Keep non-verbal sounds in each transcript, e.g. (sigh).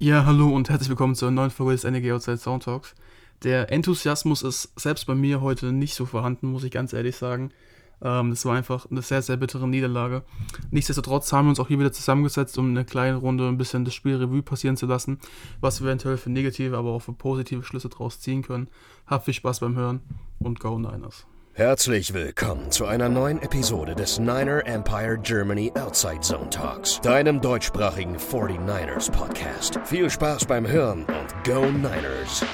Ja, hallo und herzlich willkommen zur neuen Folge des NEG Outside Sound Talks. Der Enthusiasmus ist selbst bei mir heute nicht so vorhanden, muss ich ganz ehrlich sagen. Ähm, das war einfach eine sehr, sehr bittere Niederlage. Nichtsdestotrotz haben wir uns auch hier wieder zusammengesetzt, um eine kleine Runde ein bisschen das Spiel Revue passieren zu lassen, was wir eventuell für negative, aber auch für positive Schlüsse draus ziehen können. Habt viel Spaß beim Hören und Go Niners. Herzlich willkommen zu einer neuen Episode des Niner Empire Germany Outside Zone Talks, deinem deutschsprachigen 49ers Podcast. Viel Spaß beim Hören und Go Niners!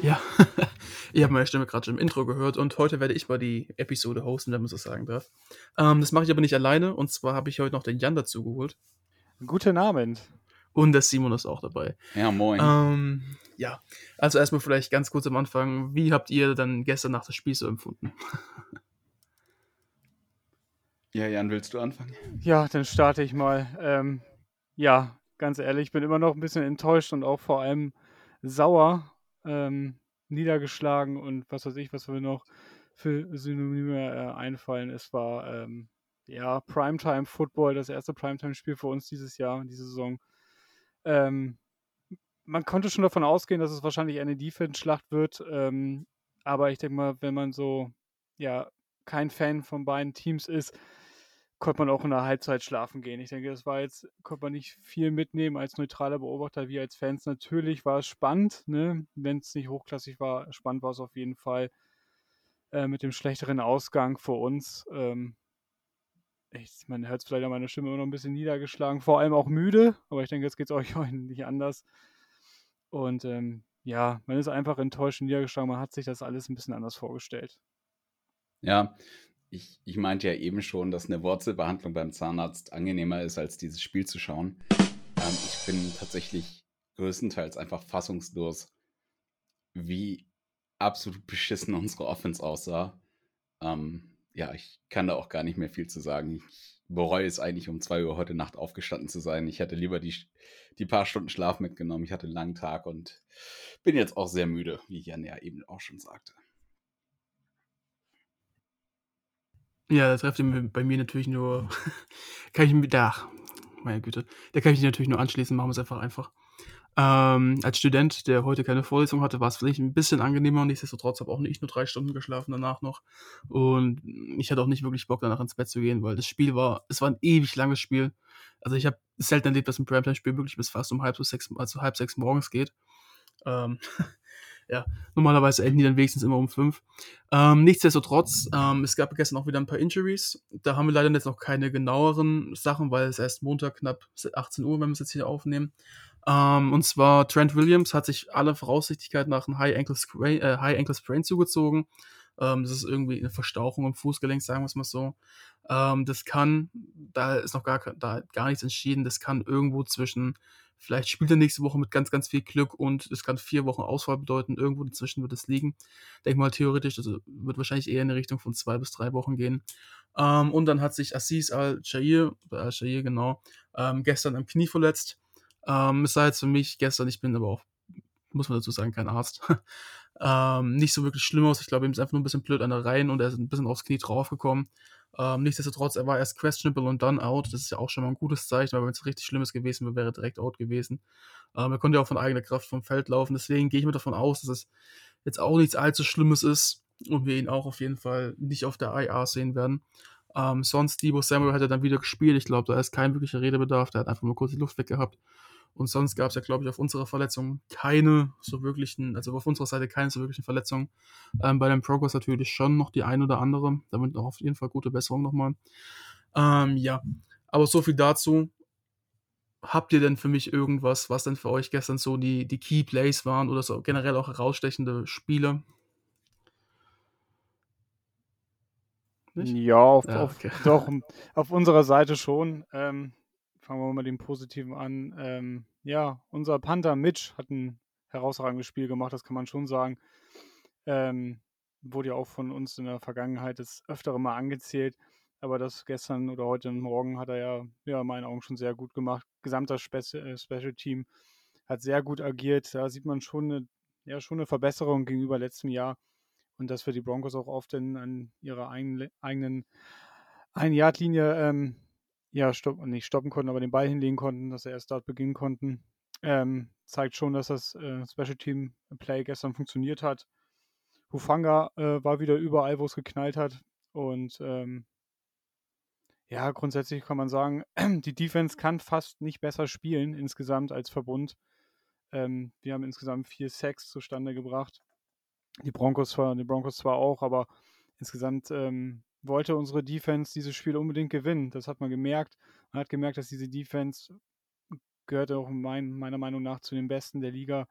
Ja, (laughs) ihr habt meine Stimme gerade schon im Intro gehört und heute werde ich mal die Episode hosten, wenn man so sagen darf. Ähm, das mache ich aber nicht alleine und zwar habe ich heute noch den Jan dazu geholt. Guten Abend. Und der Simon ist auch dabei. Ja, moin. Ähm, ja, also erstmal vielleicht ganz kurz am Anfang, wie habt ihr dann gestern nach dem Spiel so empfunden? (laughs) Ja, Jan, willst du anfangen? Ja, dann starte ich mal. Ähm, ja, ganz ehrlich, ich bin immer noch ein bisschen enttäuscht und auch vor allem sauer, ähm, niedergeschlagen und was weiß ich, was wir noch für Synonyme äh, einfallen. Es war ähm, ja Primetime Football, das erste Primetime-Spiel für uns dieses Jahr, diese Saison. Ähm, man konnte schon davon ausgehen, dass es wahrscheinlich eine Defense-Schlacht wird, ähm, aber ich denke mal, wenn man so ja kein Fan von beiden Teams ist, konnte man auch in der Halbzeit schlafen gehen. Ich denke, das war jetzt, konnte man nicht viel mitnehmen als neutraler Beobachter, wie als Fans. Natürlich war es spannend, ne? wenn es nicht hochklassig war. Spannend war es auf jeden Fall äh, mit dem schlechteren Ausgang für uns. Ähm, ich, man hört es vielleicht an meiner Stimme immer noch ein bisschen niedergeschlagen, vor allem auch müde, aber ich denke, jetzt geht es euch (laughs) heute nicht anders. Und ähm, ja, man ist einfach enttäuscht und niedergeschlagen, man hat sich das alles ein bisschen anders vorgestellt. Ja, ich, ich meinte ja eben schon, dass eine Wurzelbehandlung beim Zahnarzt angenehmer ist, als dieses Spiel zu schauen. Ähm, ich bin tatsächlich größtenteils einfach fassungslos, wie absolut beschissen unsere Offense aussah. Ähm, ja, ich kann da auch gar nicht mehr viel zu sagen. Ich bereue es eigentlich, um 2 Uhr heute Nacht aufgestanden zu sein. Ich hätte lieber die, die paar Stunden Schlaf mitgenommen. Ich hatte einen langen Tag und bin jetzt auch sehr müde, wie Jan ja eben auch schon sagte. Ja, da trefft ihr bei mir natürlich nur, (laughs) kann ich mit, ach, meine Güte, da kann ich natürlich nur anschließen, machen wir es einfach einfach. Ähm, als Student, der heute keine Vorlesung hatte, war es vielleicht ein bisschen angenehmer. Nichtsdestotrotz habe auch nicht nur drei Stunden geschlafen danach noch. Und ich hatte auch nicht wirklich Bock, danach ins Bett zu gehen, weil das Spiel war, es war ein ewig langes Spiel. Also ich habe selten erlebt, dass ein Primetime-Spiel wirklich bis fast um halb sechs, also halb sechs morgens geht. Ähm, (laughs) ja, normalerweise enden die dann wenigstens immer um fünf. Ähm, nichtsdestotrotz, ähm, es gab gestern auch wieder ein paar Injuries. Da haben wir leider jetzt noch keine genaueren Sachen, weil es erst Montag knapp 18 Uhr, wenn wir es jetzt hier aufnehmen. Ähm, und zwar Trent Williams hat sich alle Voraussichtigkeit nach einem High Ankle Sprain, äh, High Ankle Sprain zugezogen. Ähm, das ist irgendwie eine Verstauchung im Fußgelenk, sagen wir es mal so. Ähm, das kann, da ist noch gar, da gar nichts entschieden, das kann irgendwo zwischen Vielleicht spielt er nächste Woche mit ganz, ganz viel Glück und es kann vier Wochen Ausfall bedeuten. Irgendwo dazwischen wird es liegen. Denk mal theoretisch, also wird wahrscheinlich eher in die Richtung von zwei bis drei Wochen gehen. Ähm, und dann hat sich Assis Al-Shair, Al-Shair genau, ähm, gestern am Knie verletzt. Ähm, es sei jetzt für mich gestern, ich bin aber auch, muss man dazu sagen, kein Arzt. (laughs) ähm, nicht so wirklich schlimm aus. Ich glaube, ihm ist einfach nur ein bisschen blöd an der Reihen und er ist ein bisschen aufs Knie draufgekommen. Ähm, nichtsdestotrotz, er war erst questionable und dann out. Das ist ja auch schon mal ein gutes Zeichen, weil wenn es richtig Schlimmes gewesen wäre, wäre er direkt out gewesen. Ähm, er konnte ja auch von eigener Kraft vom Feld laufen. Deswegen gehe ich mir davon aus, dass es jetzt auch nichts allzu Schlimmes ist und wir ihn auch auf jeden Fall nicht auf der IR sehen werden. Ähm, sonst, Debo Samuel hat er dann wieder gespielt. Ich glaube, da ist kein wirklicher Redebedarf. Der hat einfach nur kurz die Luft weggehabt. Und sonst gab es ja, glaube ich, auf unserer Verletzung keine so wirklichen, also auf unserer Seite keine so wirklichen Verletzungen. Ähm, bei dem Progress natürlich schon noch die ein oder andere. Damit auch auf jeden Fall gute Besserung nochmal. Ähm, ja, aber so viel dazu. Habt ihr denn für mich irgendwas, was denn für euch gestern so die, die Key Plays waren oder so generell auch herausstechende Spiele? Nicht? Ja, auf, ja, okay. auf, doch, auf unserer Seite schon. Ähm, fangen wir mal dem Positiven an. Ähm, ja, unser Panther Mitch hat ein herausragendes Spiel gemacht, das kann man schon sagen. Ähm, wurde ja auch von uns in der Vergangenheit das öftere Mal angezählt. Aber das gestern oder heute Morgen hat er ja, ja in meinen Augen schon sehr gut gemacht. Gesamter Spe äh, Special Team hat sehr gut agiert. Da sieht man schon eine, ja, schon eine Verbesserung gegenüber letztem Jahr. und dass wir die Broncos auch oft in, an ihrer eigenen, eigenen Ein-Yard-Linie ähm, ja, stopp, nicht stoppen konnten, aber den Ball hinlegen konnten, dass sie erst dort beginnen konnten. Ähm, zeigt schon, dass das äh, Special Team Play gestern funktioniert hat. Hufanga äh, war wieder überall, wo es geknallt hat. Und ähm, ja, grundsätzlich kann man sagen, (clears throat) die Defense kann fast nicht besser spielen insgesamt als Verbund. Ähm, wir haben insgesamt vier Sacks zustande gebracht. Die Broncos zwar, die Broncos zwar auch, aber insgesamt ähm, wollte unsere Defense dieses Spiel unbedingt gewinnen. Das hat man gemerkt. Man hat gemerkt, dass diese Defense gehört auch mein, meiner Meinung nach zu den Besten der Liga.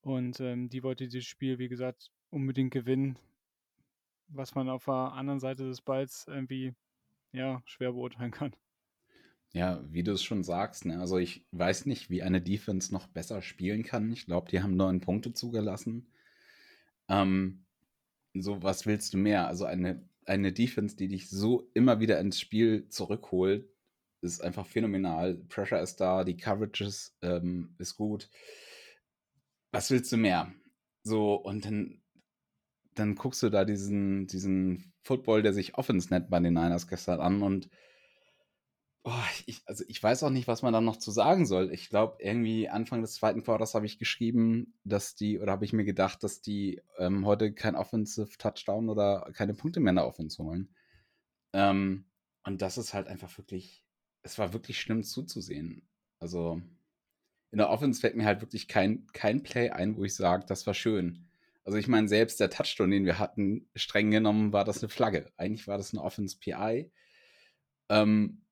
Und ähm, die wollte dieses Spiel, wie gesagt, unbedingt gewinnen. Was man auf der anderen Seite des Balls irgendwie ja, schwer beurteilen kann. Ja, wie du es schon sagst, ne? also ich weiß nicht, wie eine Defense noch besser spielen kann. Ich glaube, die haben neun Punkte zugelassen. Ähm, so, was willst du mehr? Also eine, eine Defense, die dich so immer wieder ins Spiel zurückholt, ist einfach phänomenal. Pressure ist da, die Coverages ähm, ist gut. Was willst du mehr? So, und dann, dann guckst du da diesen, diesen Football, der sich Offense nennt bei den Niners gestern an und oh, ich, also ich weiß auch nicht, was man da noch zu sagen soll. Ich glaube, irgendwie Anfang des zweiten Quarters habe ich geschrieben, dass die, oder habe ich mir gedacht, dass die ähm, heute kein Offensive Touchdown oder keine Punkte mehr in der Offense holen. Ähm, und das ist halt einfach wirklich, es war wirklich schlimm zuzusehen. Also in der Offense fällt mir halt wirklich kein, kein Play ein, wo ich sage, das war schön. Also ich meine, selbst der Touchdown, den wir hatten, streng genommen war das eine Flagge. Eigentlich war das eine Offense PI. Ähm,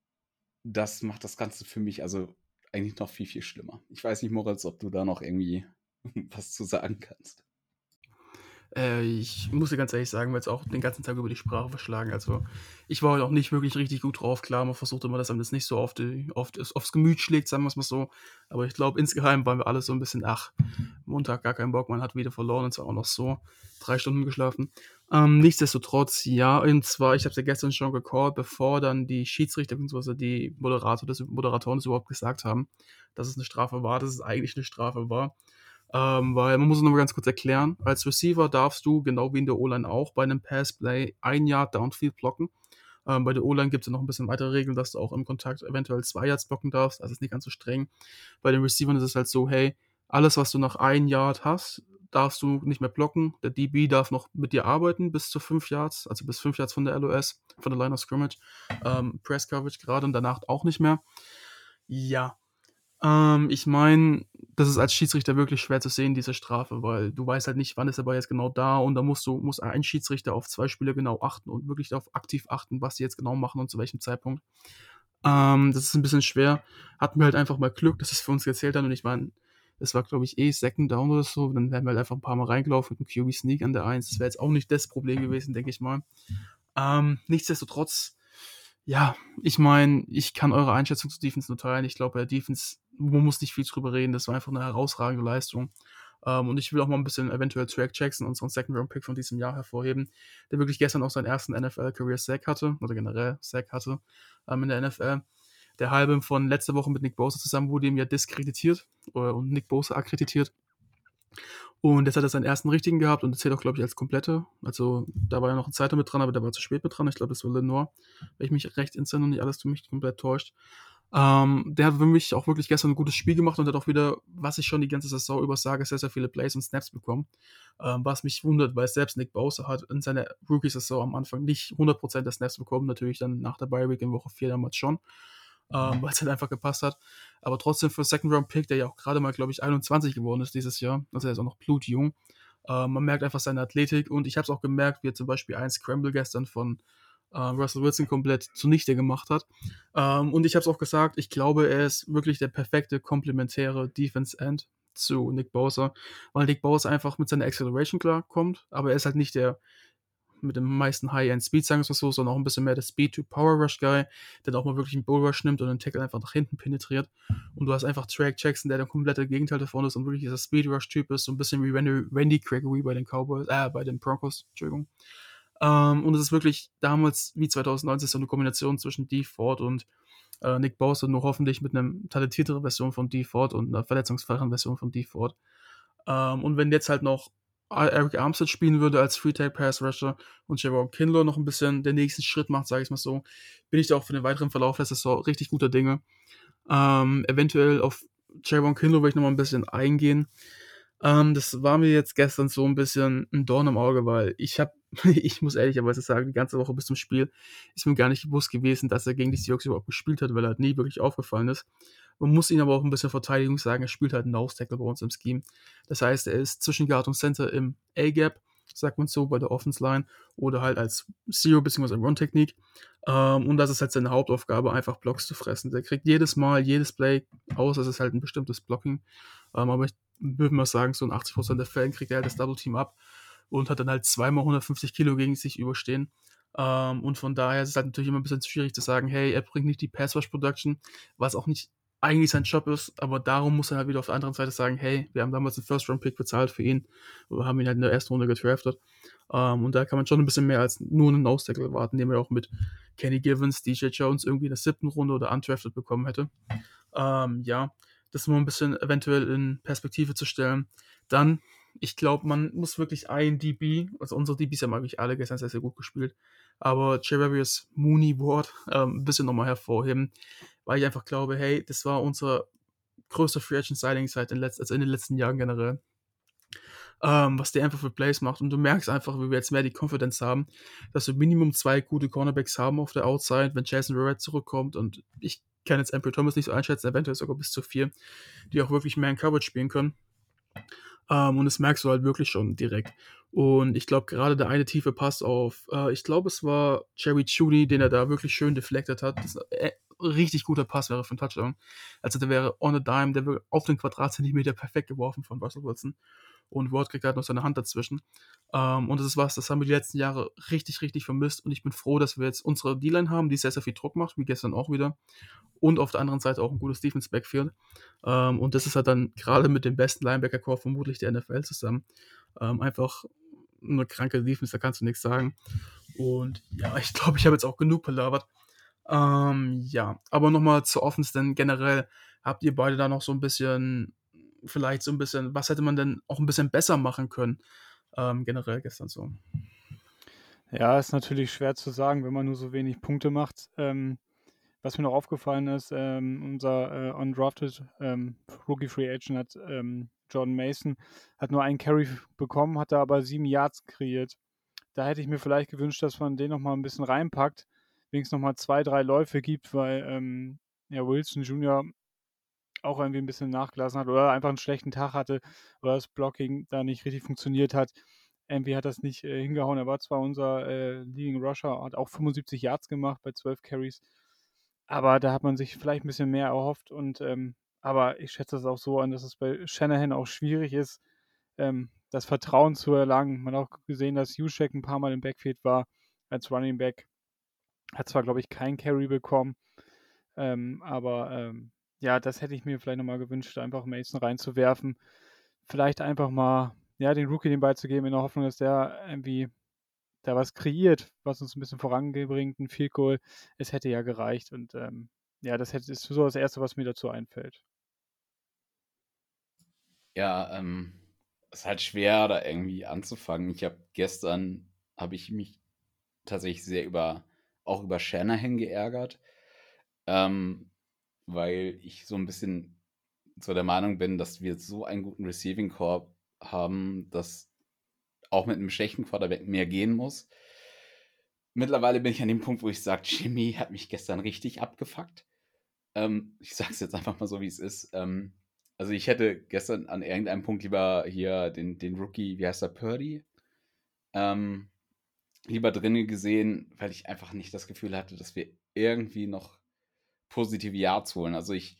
das macht das Ganze für mich also eigentlich noch viel, viel schlimmer. Ich weiß nicht, Moritz, ob du da noch irgendwie (laughs) was zu sagen kannst. Äh, ich muss dir ganz ehrlich sagen, wir jetzt auch den ganzen Tag über die Sprache verschlagen. Also, ich war heute auch nicht wirklich richtig gut drauf. Klar, man versucht immer, dass einem das nicht so oft, oft aufs Gemüt schlägt, sagen wir es mal so. Aber ich glaube, insgeheim waren wir alle so ein bisschen, ach, Montag gar keinen Bock, man hat wieder verloren und zwar auch noch so. Drei Stunden geschlafen. Ähm, nichtsdestotrotz, ja, und zwar, ich habe es ja gestern schon gecallt, bevor dann die Schiedsrichter bzw. die Moderator, das, Moderatoren das überhaupt gesagt haben, dass es eine Strafe war, dass es eigentlich eine Strafe war. Ähm, weil man muss es nochmal ganz kurz erklären. Als Receiver darfst du, genau wie in der O-Line auch, bei einem Passplay ein Yard Downfield blocken. Ähm, bei der O-Line gibt es ja noch ein bisschen weitere Regeln, dass du auch im Kontakt eventuell zwei Yards blocken darfst. Also ist nicht ganz so streng. Bei den Receivern ist es halt so, hey, alles, was du nach ein Yard hast, darfst du nicht mehr blocken. Der DB darf noch mit dir arbeiten bis zu fünf Yards, also bis fünf Yards von der LOS, von der Line of Scrimmage. Ähm, Press Coverage gerade und danach auch nicht mehr. Ja, ähm, ich meine, das ist als Schiedsrichter wirklich schwer zu sehen, diese Strafe, weil du weißt halt nicht, wann ist er aber jetzt genau da und da musst du, muss ein Schiedsrichter auf zwei Spieler genau achten und wirklich darauf aktiv achten, was sie jetzt genau machen und zu welchem Zeitpunkt. Ähm, das ist ein bisschen schwer. Hatten wir halt einfach mal Glück, dass es für uns gezählt hat und ich meine, es war, glaube ich, eh Second Down oder so. Dann wären wir halt einfach ein paar Mal reingelaufen mit einem QB Sneak an der 1. Das wäre jetzt auch nicht das Problem gewesen, denke ich mal. Ähm, nichtsdestotrotz, ja, ich meine, ich kann eure Einschätzung zu Defense nur teilen. Ich glaube, bei der Defense, man muss nicht viel drüber reden. Das war einfach eine herausragende Leistung. Ähm, und ich will auch mal ein bisschen eventuell Track Jackson, unseren Second Round Pick von diesem Jahr hervorheben, der wirklich gestern auch seinen ersten NFL Career Sack hatte, oder generell Sack hatte ähm, in der NFL. Der halbe von letzter Woche mit Nick Bosa zusammen wurde ihm ja diskreditiert äh, und Nick Bosa akkreditiert. Und jetzt hat er seinen ersten richtigen gehabt und zählt auch, glaube ich, als komplette. Also da war ja noch ein zweiter mit dran, aber der war zu spät mit dran. Ich glaube, das war Lenore, wenn ich mich recht entsinne und nicht alles für mich komplett täuscht. Ähm, der hat für mich auch wirklich gestern ein gutes Spiel gemacht und hat auch wieder, was ich schon die ganze Saison über sage, sehr, sehr viele Plays und Snaps bekommen. Ähm, was mich wundert, weil selbst Nick Bowser hat in seiner Rookie-Saison am Anfang nicht 100% der Snaps bekommen, natürlich dann nach der Bye Week in Woche 4 damals schon ähm, weil es halt einfach gepasst hat. Aber trotzdem für Second Round Pick, der ja auch gerade mal, glaube ich, 21 geworden ist dieses Jahr, also er ist auch noch blutjung. Äh, man merkt einfach seine Athletik und ich habe es auch gemerkt, wie er zum Beispiel ein Scramble gestern von äh, Russell Wilson komplett zunichte gemacht hat. Ähm, und ich habe es auch gesagt, ich glaube, er ist wirklich der perfekte komplementäre Defense End zu Nick Bosa, weil Nick Bosa einfach mit seiner Acceleration klarkommt, aber er ist halt nicht der mit dem meisten High-End-Speed, sagen wir es so, sondern auch ein bisschen mehr der Speed-to-Power-Rush-Guy, der auch mal wirklich einen Bull-Rush nimmt und den Tackle einfach nach hinten penetriert. Und du hast einfach Track Jackson, der der komplette Gegenteil davon ist und wirklich dieser Speed-Rush-Typ ist, so ein bisschen wie Randy, Gregory bei den Cowboys, äh, bei den Broncos, Entschuldigung. Ähm, und es ist wirklich damals, wie 2019, so eine Kombination zwischen D. Ford und äh, Nick Bosa, nur hoffentlich mit einer talentierteren Version von D. Ford und einer verletzungsfreien Version von D. Ford. Ähm, und wenn jetzt halt noch Eric Armstead spielen würde als Free-Tag-Pass-Rusher und Jerome Kindler noch ein bisschen den nächsten Schritt macht, sage ich mal so, bin ich da auch für den weiteren Verlauf der Saison richtig guter Dinge. Ähm, eventuell auf Jerome Kindler würde ich noch mal ein bisschen eingehen. Ähm, das war mir jetzt gestern so ein bisschen ein Dorn im Auge, weil ich habe, (laughs) ich muss ehrlicherweise sagen, die ganze Woche bis zum Spiel ist mir gar nicht bewusst gewesen, dass er gegen die Seahawks überhaupt gespielt hat, weil er halt nie wirklich aufgefallen ist. Man muss ihn aber auch ein bisschen Verteidigung sagen, er spielt halt einen Nose-Tackle bei uns im Scheme. Das heißt, er ist zwischen Guard und Center im A-Gap, sagt man so, bei der Offense-Line oder halt als Zero bzw. Run-Technik. Ähm, und das ist halt seine Hauptaufgabe, einfach Blocks zu fressen. Der kriegt jedes Mal, jedes Play aus, das ist halt ein bestimmtes Blocking. Ähm, aber ich würde mal sagen, so in 80% der Fällen kriegt er halt das Double Team ab und hat dann halt zweimal 150 Kilo gegen sich überstehen. Ähm, und von daher ist es halt natürlich immer ein bisschen schwierig zu sagen, hey, er bringt nicht die Pass Rush Production, was auch nicht eigentlich sein Job ist, aber darum muss er halt wieder auf der anderen Seite sagen, hey, wir haben damals einen First-Round-Pick bezahlt für ihn, wir haben ihn halt in der ersten Runde gedraftet. Ähm, und da kann man schon ein bisschen mehr als nur einen Nose-Tackle erwarten, den wir auch mit Kenny Givens, DJ Jones irgendwie in der siebten Runde oder undrafted bekommen hätte. Ähm, ja, das nur ein bisschen eventuell in Perspektive zu stellen. Dann, ich glaube, man muss wirklich ein DB, also unsere DBs haben eigentlich alle gestern sehr, sehr gut gespielt, aber Javarius Mooney Ward ähm, ein bisschen nochmal hervorheben, weil ich einfach glaube, hey, das war unser größter Free Agent Signing seit den, letz also in den letzten Jahren generell. Ähm, was der einfach für Plays macht. Und du merkst einfach, wie wir jetzt mehr die Confidence haben, dass wir Minimum zwei gute Cornerbacks haben auf der Outside, wenn Jason Verrett zurückkommt. Und ich kann jetzt Ample Thomas nicht so einschätzen, eventuell sogar bis zu vier, die auch wirklich mehr in Coverage spielen können. Ähm, und das merkst du halt wirklich schon direkt. Und ich glaube, gerade der eine tiefe Pass auf, äh, ich glaube, es war Jerry Judy, den er da wirklich schön deflected hat. Das äh, richtig guter Pass wäre für einen Touchdown. Also der wäre on a dime, der wäre auf den Quadratzentimeter perfekt geworfen von Russell Wilson und Ward kriegt halt noch seine Hand dazwischen. Ähm, und das ist was, das haben wir die letzten Jahre richtig, richtig vermisst und ich bin froh, dass wir jetzt unsere D-Line haben, die sehr, sehr viel Druck macht, wie gestern auch wieder. Und auf der anderen Seite auch ein gutes Defense-Backfield. Ähm, und das ist halt dann gerade mit dem besten Linebacker-Core vermutlich der NFL zusammen. Ähm, einfach eine kranke Defense, da kannst du nichts sagen. Und ja, ich glaube, ich habe jetzt auch genug palabert. Ähm, ja, aber nochmal zur Offense, denn generell habt ihr beide da noch so ein bisschen vielleicht so ein bisschen, was hätte man denn auch ein bisschen besser machen können, ähm, generell gestern so? Ja, ist natürlich schwer zu sagen, wenn man nur so wenig Punkte macht. Ähm, was mir noch aufgefallen ist, ähm, unser äh, undrafted ähm, Rookie Free Agent hat ähm, Jordan Mason hat nur einen Carry bekommen, hat da aber sieben Yards kreiert. Da hätte ich mir vielleicht gewünscht, dass man den nochmal ein bisschen reinpackt, wenigstens nochmal zwei, drei Läufe gibt, weil ähm, ja, Wilson Jr auch irgendwie ein bisschen nachgelassen hat oder einfach einen schlechten Tag hatte oder das Blocking da nicht richtig funktioniert hat. Irgendwie hat das nicht äh, hingehauen. Er war zwar unser äh, Leading Rusher, hat auch 75 Yards gemacht bei 12 Carries, aber da hat man sich vielleicht ein bisschen mehr erhofft und ähm, aber ich schätze es auch so an, dass es bei Shanahan auch schwierig ist, ähm, das Vertrauen zu erlangen. Man hat auch gesehen, dass Juszek ein paar Mal im Backfield war als Running Back. Hat zwar, glaube ich, kein Carry bekommen, ähm, aber ähm, ja, das hätte ich mir vielleicht nochmal gewünscht, einfach Mason reinzuwerfen. Vielleicht einfach mal, ja, den Rookie den beizugeben, in der Hoffnung, dass der irgendwie da was kreiert, was uns ein bisschen voranbringt, ein Field Goal. Es hätte ja gereicht und ähm, ja, das hätte, ist so das Erste, was mir dazu einfällt. Ja, ähm, es ist halt schwer, da irgendwie anzufangen. Ich habe gestern, habe ich mich tatsächlich sehr über, auch über Shanahan geärgert. Ähm, weil ich so ein bisschen so der Meinung bin, dass wir so einen guten Receiving Core haben, dass auch mit einem schlechten Quarterback mehr gehen muss. Mittlerweile bin ich an dem Punkt, wo ich sage, Jimmy hat mich gestern richtig abgefuckt. Ähm, ich sage es jetzt einfach mal so, wie es ist. Ähm, also ich hätte gestern an irgendeinem Punkt lieber hier den, den Rookie, wie heißt er, Purdy, ähm, lieber drinnen gesehen, weil ich einfach nicht das Gefühl hatte, dass wir irgendwie noch positive Yards holen. Also ich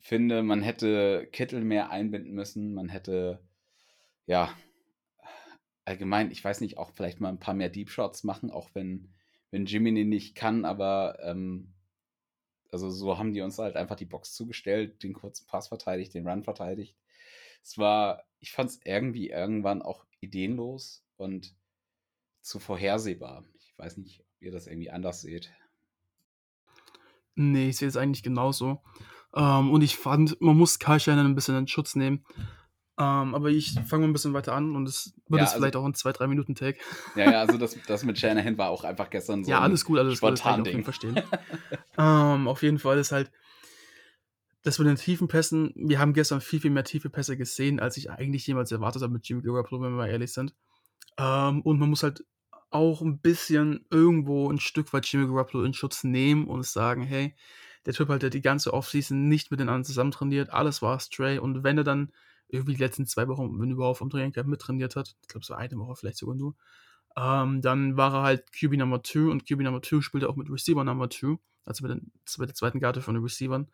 finde, man hätte Kittel mehr einbinden müssen, man hätte, ja, allgemein, ich weiß nicht, auch vielleicht mal ein paar mehr Deep Shots machen, auch wenn, wenn Jimmy nicht kann, aber ähm, also so haben die uns halt einfach die Box zugestellt, den kurzen Pass verteidigt, den Run verteidigt. Es war, ich fand es irgendwie irgendwann auch ideenlos und zu vorhersehbar. Ich weiß nicht, ob ihr das irgendwie anders seht. Nee, ich sehe es eigentlich genauso. Ähm, und ich fand, man muss Shannon ein bisschen in Schutz nehmen. Ähm, aber ich fange mal ein bisschen weiter an und es wird Ja, jetzt also vielleicht auch ein 2, 3 Minuten Take. ja, ja, also das, (laughs) das mit Shanahan war auch einfach gestern so Ja, alles gut, alles gut, das kann ich auf jeden. Fall verstehen. (laughs) Ähm, auf jeden Fall ist halt das mit den tiefen Pässen wir haben gestern viel, viel mehr tiefe Pässe gesehen, als ich eigentlich jemals erwartet habe mit Jimmy Garoppolo, wenn wir mal ehrlich sind. Ähm, und man muss halt auch ein bisschen irgendwo ein Stück weit Jimmy Garoppolo in Schutz nehmen und sagen: „Hey, der Typ hat ja die ganze Offseason nicht mit den anderen zusammen trainiert, alles war Stray und wenn er dann irgendwie die letzten 2 Wochen, wenn überhaupt am Trainingcamp mittrainiert hat, ich glaube so eine Woche vielleicht sogar nur, ähm, dann war er halt QB Number 2 und QB Number 2 spielte auch mit Receiver Number 2, also mit, den, mit der zweiten Garde von den Receivern.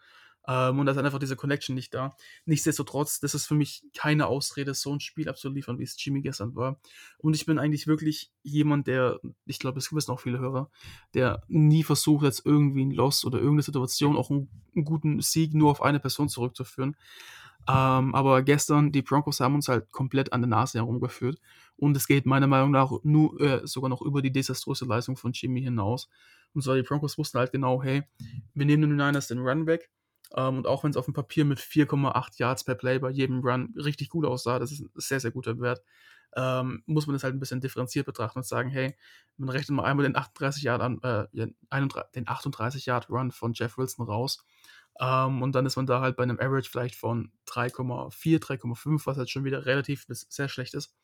Ähm, und da ist einfach diese Connection nicht da. Nichtsdestotrotz, das ist für mich keine Ausrede, so ein Spiel abzuliefern, wie es Jimmy gestern war. Und ich bin eigentlich wirklich jemand, der, ich glaube, es wissen auch viele Hörer, der nie versucht, jetzt irgendwie ein Loss oder irgendeine Situation, auch einen, einen guten Sieg nur auf eine Person zurückzuführen. Ähm, aber gestern, die Broncos haben uns halt komplett an der Nase herumgeführt. Und es geht meiner Meinung nach nur, äh, sogar noch über die desaströse Leistung von Jimmy hinaus. Und zwar die Broncos wussten halt genau, hey, wir nehmen den Niners den Run weg. Ähm, und auch wenn es auf dem Papier mit 4,8 Yards per Play bei jedem Run richtig gut aussah, das ist ein sehr, sehr guter Wert, ähm, muss man das halt ein bisschen differenziert betrachten und sagen, hey, man rechnet mal einmal den 38 Yard an, äh, den 38 Yard Run von Jeff Wilson raus. Ähm, und dann ist man da halt bei einem Average vielleicht von 3,4, 3,5, was halt schon wieder relativ bis sehr schlecht ist.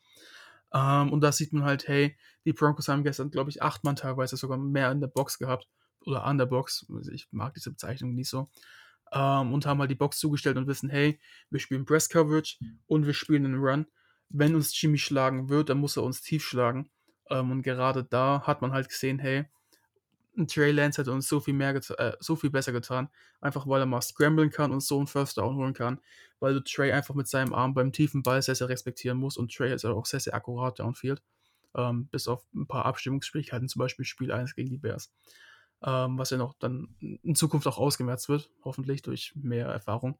Ähm, und da sieht man halt, hey, die Broncos haben gestern, glaube ich, acht Mann teilweise sogar mehr in der Box gehabt. Oder an der Box. Also ich mag diese Bezeichnung nicht so. Ähm, und haben halt die Box zugestellt und wissen, hey, wir spielen Press Coverage und wir spielen einen Run. Wenn uns Jimmy schlagen wird, dann muss er uns tief schlagen. Ähm, und gerade da hat man halt gesehen, hey, ein Trey Lance hätte uns so viel mehr äh, so viel besser getan, einfach weil er mal scramblen kann und so einen First Down holen kann, weil du Trey einfach mit seinem Arm beim tiefen Ball sehr, sehr respektieren musst und Trey ist auch sehr, sehr akkurat downfield, ähm, bis auf ein paar Abstimmungsschwierigkeiten, zum Beispiel Spiel 1 gegen die Bears, ähm, was ja noch dann in Zukunft auch ausgemerzt wird, hoffentlich durch mehr Erfahrung.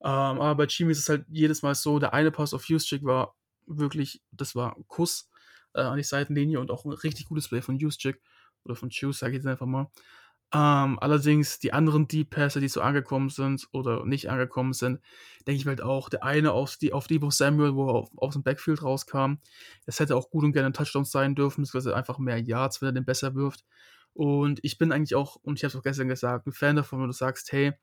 Ähm, aber bei Jimmy ist es halt jedes Mal so, der eine Pass auf Juszczyk war wirklich, das war ein Kuss äh, an die Seitenlinie und auch ein richtig gutes Play von Juszczyk oder von Choose, sage ich jetzt einfach mal. Ähm, allerdings die anderen Deep Pässe, die so angekommen sind oder nicht angekommen sind, denke ich mir halt auch, der eine auf, die, auf Debo Samuel, wo er auf, aus dem Backfield rauskam, das hätte auch gut und gerne ein Touchdown sein dürfen, beziehungsweise einfach mehr Yards, wenn er den besser wirft. Und ich bin eigentlich auch, und ich habe es auch gestern gesagt, ein Fan davon, wenn du sagst, hey,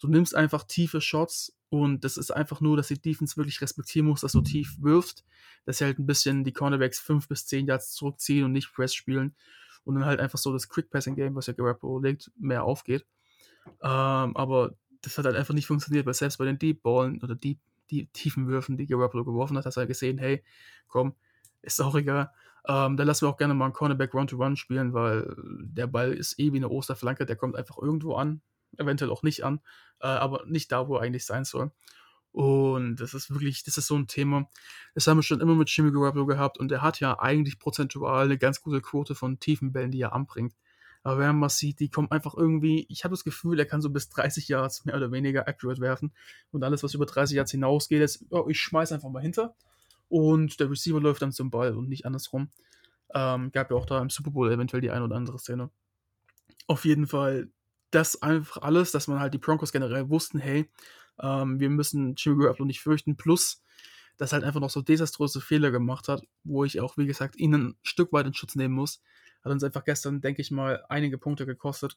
du nimmst einfach tiefe Shots und das ist einfach nur, dass die Defense wirklich respektieren muss, dass du tief wirfst, dass sie halt ein bisschen die Cornerbacks 5 bis 10 Yards zurückziehen und nicht Press spielen und dann halt einfach so das Quick Passing Game, was ja Garoppolo legt, mehr aufgeht. Ähm, aber das hat halt einfach nicht funktioniert, weil selbst bei den Deep Ballen oder Deep, die tiefen Würfen, die Garoppolo geworfen hat, hast du halt gesehen, hey, komm, ist auch egal. Ähm, dann lassen wir auch gerne mal einen Cornerback Run-to-Run spielen, weil der Ball ist eh wie eine Osterflanke, der kommt einfach irgendwo an, eventuell auch nicht an, äh, aber nicht da, wo er eigentlich sein soll. Und das ist wirklich, das ist so ein Thema. Das haben wir schon immer mit Jimmy Garoppolo gehabt und er hat ja eigentlich prozentual eine ganz gute Quote von tiefen Bällen, die er anbringt. Aber wenn man mal sieht, die kommen einfach irgendwie, ich habe das Gefühl, er kann so bis 30 Yards mehr oder weniger accurate werfen. Und alles, was über 30 Yards hinausgeht, ist, oh, ich schmeiß einfach mal hinter. Und der Receiver läuft dann zum Ball und nicht andersrum. Ähm, gab ja auch da im Super Bowl eventuell die eine oder andere Szene. Auf jeden Fall, das einfach alles, dass man halt die Broncos generell wussten, hey, ähm, wir müssen Jimmy Garoppolo nicht fürchten. Plus, dass halt einfach noch so desaströse Fehler gemacht hat, wo ich auch, wie gesagt, ihn ein Stück weit in Schutz nehmen muss. Hat uns einfach gestern, denke ich mal, einige Punkte gekostet.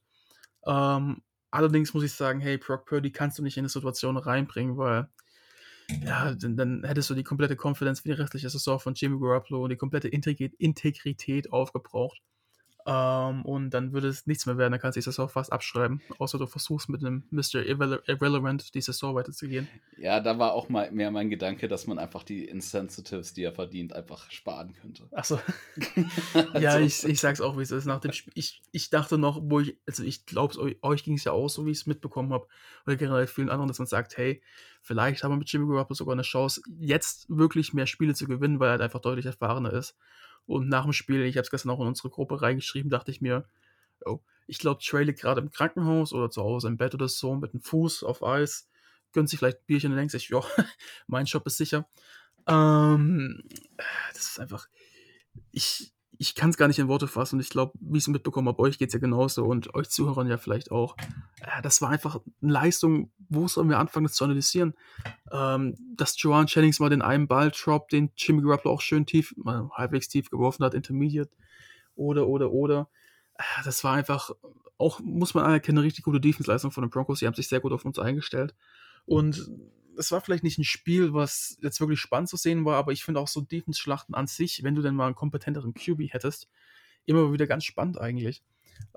Ähm, allerdings muss ich sagen, hey, Brock Purdy kannst du nicht in eine Situation reinbringen, weil ja, dann, dann hättest du die komplette Confidence für die restliche Saison von Jimmy Garoppolo und die komplette Integrität aufgebraucht. Ähm, und dann würde es nichts mehr werden, dann kannst du die Saison fast abschreiben, außer du versuchst mit einem Mr. Irrelevant die Saison weiterzugehen. Ja, da war auch mal mehr mein Gedanke, dass man einfach die Incentives, die er verdient, einfach sparen könnte. Achso. (laughs) ja, also. ich, ich sag's auch, wie es ist. Nach dem Spiel, ich, ich dachte noch, wo ich, also ich glaube, euch, euch ging es ja auch so, wie ich es mitbekommen habe, oder generell vielen anderen, dass man sagt, hey, vielleicht haben wir mit Jimmy Garoppolo sogar eine Chance, jetzt wirklich mehr Spiele zu gewinnen, weil er halt einfach deutlich erfahrener ist. Und nach dem Spiel, ich habe es gestern auch in unsere Gruppe reingeschrieben, dachte ich mir, oh, ich glaube, Trey liegt gerade im Krankenhaus oder zu Hause im Bett oder so mit dem Fuß auf Eis, gönnt sich vielleicht ein Bierchen und denkt sich, ja, (laughs) mein Job ist sicher. Ähm, das ist einfach, ich, ich kann es gar nicht in Worte fassen und ich glaube, wie ich es mitbekommen habe, euch geht es ja genauso und euch Zuhörern ja vielleicht auch. Äh, das war einfach eine Leistung, wo sollen wir anfangen, das zu analysieren? Ähm, dass Joan Jennings mal den einen Ball droppt, den Jimmy Garoppolo auch schön tief, mal halbwegs tief geworfen hat, Intermediate oder, oder, oder. Äh, das war einfach auch, muss man anerkennen, eine richtig gute Defense-Leistung von den Broncos. Die haben sich sehr gut auf uns eingestellt. Und es war vielleicht nicht ein Spiel, was jetzt wirklich spannend zu sehen war, aber ich finde auch so Defense-Schlachten an sich, wenn du denn mal einen kompetenteren QB hättest, immer wieder ganz spannend eigentlich.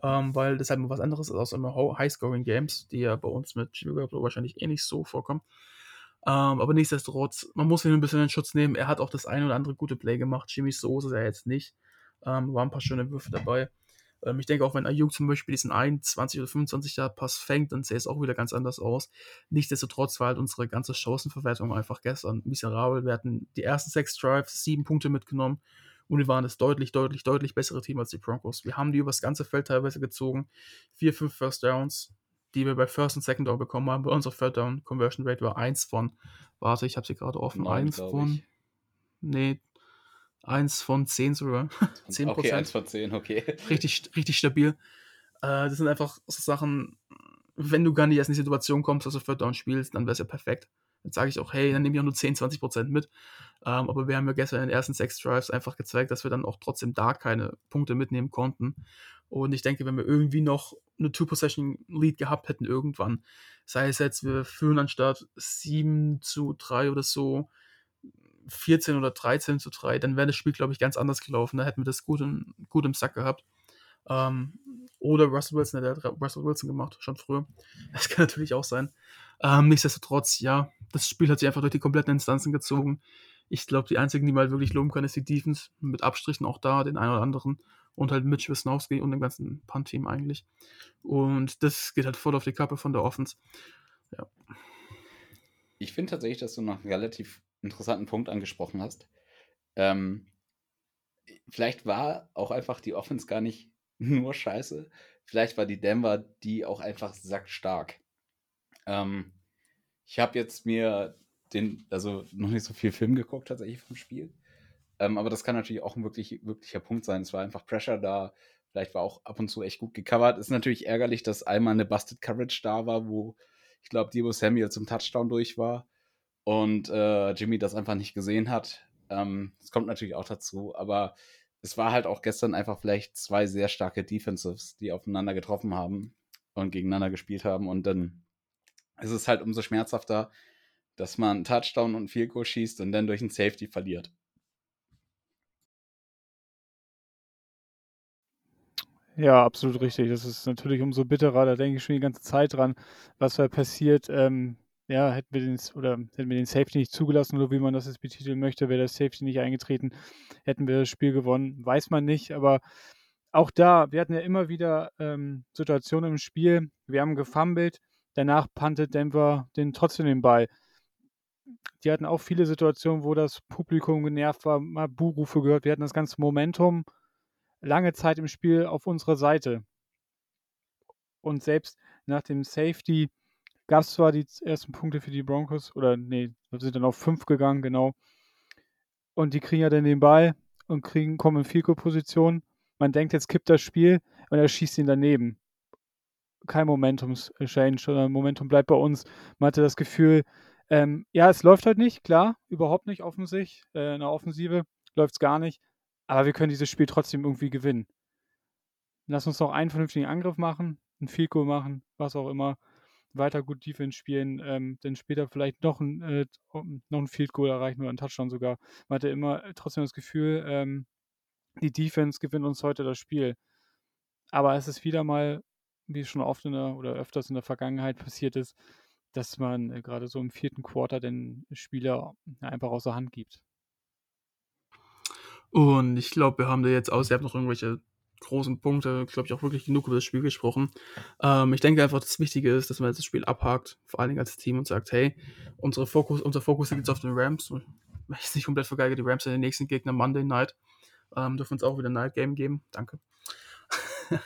Ähm, weil das halt mal was anderes ist aus immer High-Scoring-Games, die ja bei uns mit Jimmy Garoppolo wahrscheinlich eh nicht so vorkommen. Ähm, aber nichtsdestotrotz, man muss ihn ein bisschen in Schutz nehmen. Er hat auch das ein oder andere gute Play gemacht. Jimmy Soße ist er jetzt nicht. Ähm, waren ein paar schöne Würfe dabei. Ähm, ich denke auch, wenn Ayuk zum Beispiel diesen 21 oder 25 Jahre Pass fängt, dann sähe es auch wieder ganz anders aus. Nichtsdestotrotz war halt unsere ganze Chancenverwertung einfach gestern miserabel. Wir hatten die ersten sechs Drives, sieben Punkte mitgenommen und wir waren das deutlich, deutlich, deutlich bessere Team als die Broncos. Wir haben die übers ganze Feld teilweise gezogen. Vier, fünf First Downs, die wir bei First und Second Down bekommen haben. Bei unserer Third Down Conversion Rate war eins von, warte, ich habe sie gerade offen, Neun, eins von, ich. nee, eins von zehn sogar. (laughs) 10 Okay, 1 von 10, okay. richtig, richtig stabil. Äh, das sind einfach so Sachen, wenn du gar nicht erst in die Situation kommst, dass du Third Down spielst, dann wäre es ja perfekt. Dann sage ich auch, hey, dann nehme ich auch nur 10, 20 Prozent mit. Ähm, aber wir haben ja gestern in den ersten sechs Drives einfach gezeigt, dass wir dann auch trotzdem da keine Punkte mitnehmen konnten. Und ich denke, wenn wir irgendwie noch eine Two-Possession-Lead gehabt hätten irgendwann, sei es jetzt, wir führen anstatt 7 zu 3 oder so, 14 oder 13 zu 3, dann wäre das Spiel, glaube ich, ganz anders gelaufen. Da hätten wir das gut, im- gut im Sack gehabt. Ähm, oder Russell Wilson, der hat Russell Wilson gemacht, schon früher. (laughs) Das kann natürlich auch sein. Ähm, nichtsdestotrotz, ja, das Spiel hat sich einfach durch die kompletten Instanzen gezogen. Ich glaube, die einzigen, die mal wirklich loben können, ist die Defense. Mit Abstrichen auch da, den einen oder anderen. Und halt Mitch Wisnowski und dem ganzen Punt-Team eigentlich. Und das geht halt voll auf die Kappe von der Offense. Ich finde tatsächlich, dass du noch einen relativ interessanten Punkt angesprochen hast. Ähm, vielleicht war auch einfach die Offense gar nicht (laughs) nur scheiße. Vielleicht war die Denver die auch einfach sackstark. Ähm, ich habe jetzt mir den, also noch nicht so viel Film geguckt tatsächlich vom Spiel. Ähm, aber das kann natürlich auch ein wirklich, wirklicher Punkt sein. Es war einfach Pressure da. Vielleicht war auch ab und zu echt gut gecovert. Ist natürlich ärgerlich, dass einmal eine Busted Coverage da war, wo ich glaube, Debo Samuel zum Touchdown durch war und äh, Jimmy das einfach nicht gesehen hat. Ähm, das kommt natürlich auch dazu, aber es war halt auch gestern einfach vielleicht zwei sehr starke Defensives, die aufeinander getroffen haben und gegeneinander gespielt haben und dann ist es halt umso schmerzhafter, dass man Touchdown und Field Goal schießt und dann durch einen Safety verliert. Ja, absolut richtig. Das ist natürlich umso bitterer. Da denke ich schon die ganze Zeit dran, was da passiert. Ähm, ja, hätten wir den oder hätten wir den Safety nicht zugelassen oder wie man das jetzt betiteln möchte, wäre der Safety nicht eingetreten, hätten wir das Spiel gewonnen. Weiß man nicht, aber auch da, wir hatten ja immer wieder ähm, Situationen im Spiel. Wir haben gefummelt, danach puntet Denver den trotzdem den Ball. Die hatten auch viele Situationen, wo das Publikum genervt war, mal Buhrufe gehört. Wir hatten das ganze Momentum lange Zeit im Spiel auf unserer Seite. Und selbst nach dem Safety gab es zwar die ersten Punkte für die Broncos, oder nee, sind dann auf fünf gegangen, genau. Und die kriegen ja dann den Ball und kriegen, kommen in Fico-Position. Man denkt, jetzt kippt das Spiel und er schießt ihn daneben. Kein Momentum-Change, sondern Momentum bleibt bei uns. Man hatte das Gefühl, ähm, ja, es läuft halt nicht, klar, überhaupt nicht offensichtlich. Äh, in der Offensive läuft es gar nicht. Aber wir können dieses Spiel trotzdem irgendwie gewinnen. Lass uns noch einen vernünftigen Angriff machen, ein Field Goal machen, was auch immer. Weiter gut Defense spielen, ähm, dann später vielleicht noch ein, äh, noch ein Field Goal erreichen oder einen Touchdown sogar. Man hatte immer trotzdem das Gefühl, ähm, die Defense gewinnt uns heute das Spiel. Aber es ist wieder mal, wie es schon oft in der, oder öfters in der Vergangenheit (laughs) passiert ist, dass man äh, gerade so im vierten Quarter den Spieler einfach außer Hand gibt. Und ich glaube, wir haben da jetzt aus, ihr habt noch irgendwelche großen Punkte, glaube ich, auch wirklich genug über das Spiel gesprochen. Ähm, ich denke einfach, das Wichtige ist, dass man jetzt das Spiel abhakt, vor allen Dingen als Team und sagt, hey, unsere Fokus, unser Fokus liegt jetzt auf den Rams. Ich es nicht komplett vergeige, die Rams sind der nächsten Gegner Monday Night. Ähm, dürfen uns auch wieder ein Night Game geben. Danke. (laughs)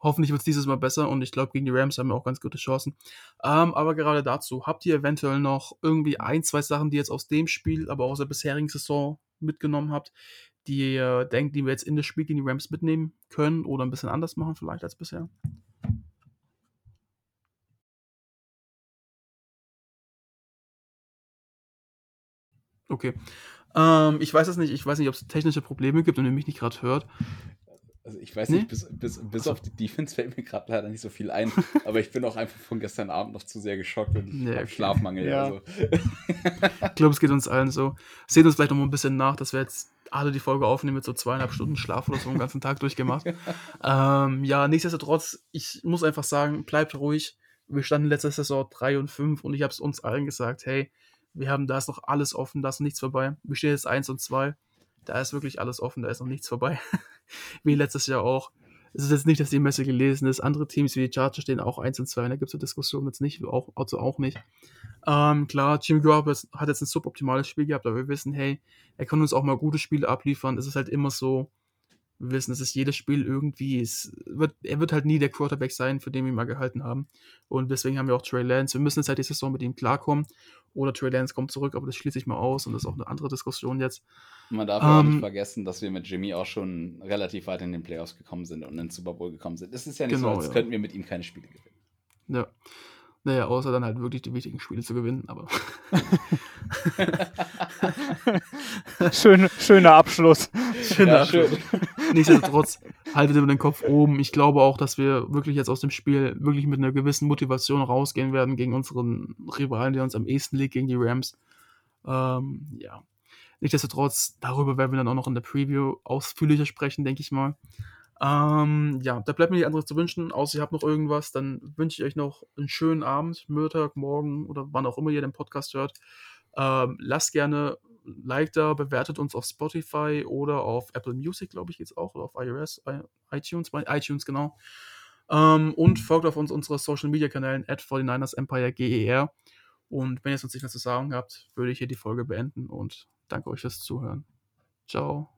Hoffentlich wird es dieses Mal besser und ich glaube, gegen die Rams haben wir auch ganz gute Chancen. Ähm, aber gerade dazu, habt ihr eventuell noch irgendwie ein, zwei Sachen, die jetzt aus dem Spiel, aber auch aus der bisherigen Saison mitgenommen habt, die ihr denkt, die wir jetzt in das Spiel gegen die Rams mitnehmen können oder ein bisschen anders machen vielleicht als bisher? Okay. Ähm, ich weiß es nicht. Ich weiß nicht, ob es technische Probleme gibt und ihr mich nicht gerade hört. Also ich weiß nee? nicht, bis, bis, bis auf die Defense fällt mir gerade leider nicht so viel ein. (laughs) aber ich bin auch einfach von gestern Abend noch zu sehr geschockt und ich nee, habe okay. Schlafmangel. Ja. Also. ich glaube, es geht uns allen so. Seht uns vielleicht noch mal ein bisschen nach, dass wir jetzt alle die Folge aufnehmen mit so zweieinhalb Stunden Schlaf oder so den ganzen Tag durchgemacht. (laughs) ähm, ja, nichtsdestotrotz, ich muss einfach sagen, bleibt ruhig. Wir standen letzte Saison 3 und 5 und ich habe es uns allen gesagt, hey, wir haben, da ist noch alles offen, da ist nichts vorbei. Wir stehen jetzt 1 und 2. Da ist wirklich alles offen, da ist noch nichts vorbei. (laughs) wie letztes Jahr auch. Es ist jetzt nicht, dass die Messe gelesen ist. Andere Teams wie die Chargers stehen auch 1 und 2. Da gibt es so Diskussionen jetzt nicht, auch, also auch nicht. Ähm, klar, Jimmy Garoppolo hat jetzt ein suboptimales Spiel gehabt, aber wir wissen, hey, er kann uns auch mal gute Spiele abliefern. Es ist halt immer so, wir wissen, es ist jedes Spiel irgendwie, es wird, er wird halt nie der Quarterback sein, für den wir ihn mal gehalten haben. Und deswegen haben wir auch Trey Lance. Wir müssen jetzt halt die Saison mit ihm klarkommen. Oder Trey Lance kommt zurück, aber das schließe ich mal aus und das ist auch eine andere Diskussion jetzt. Man darf ähm, auch nicht ähm, vergessen, dass wir mit Jimmy auch schon relativ weit in den Playoffs gekommen sind und in den Super Bowl gekommen sind. Es ist ja nicht genau, so, als ja. könnten wir mit ihm keine Spiele gewinnen. Ja. Naja, außer dann halt wirklich die wichtigen Spiele zu gewinnen, aber. (laughs) Schön, schöner Abschluss. Schöner ja, Abschluss. Schön. Nichtsdestotrotz, haltet immer den Kopf oben. Ich glaube auch, dass wir wirklich jetzt aus dem Spiel wirklich mit einer gewissen Motivation rausgehen werden gegen unseren Rivalen, der uns am ehesten liegt, gegen die Rams. Ähm, ja. Nichtsdestotrotz, darüber werden wir dann auch noch in der Preview ausführlicher sprechen, denke ich mal. Ähm, ja, da bleibt mir nichts anderes zu wünschen, außer ihr habt noch irgendwas, dann wünsche ich euch noch einen schönen Abend, Mittag, morgen oder wann auch immer ihr den Podcast hört. Ähm, lasst gerne Like da, bewertet uns auf Spotify oder auf Apple Music, glaube ich, es auch, oder auf iOS, iTunes, iTunes, genau. Ähm, und folgt auf uns unsere Social Media Kanälen at 49ers Empire GER. Und wenn ihr sonst nichts mehr zu sagen habt, würde ich hier die Folge beenden und danke euch fürs Zuhören. Ciao.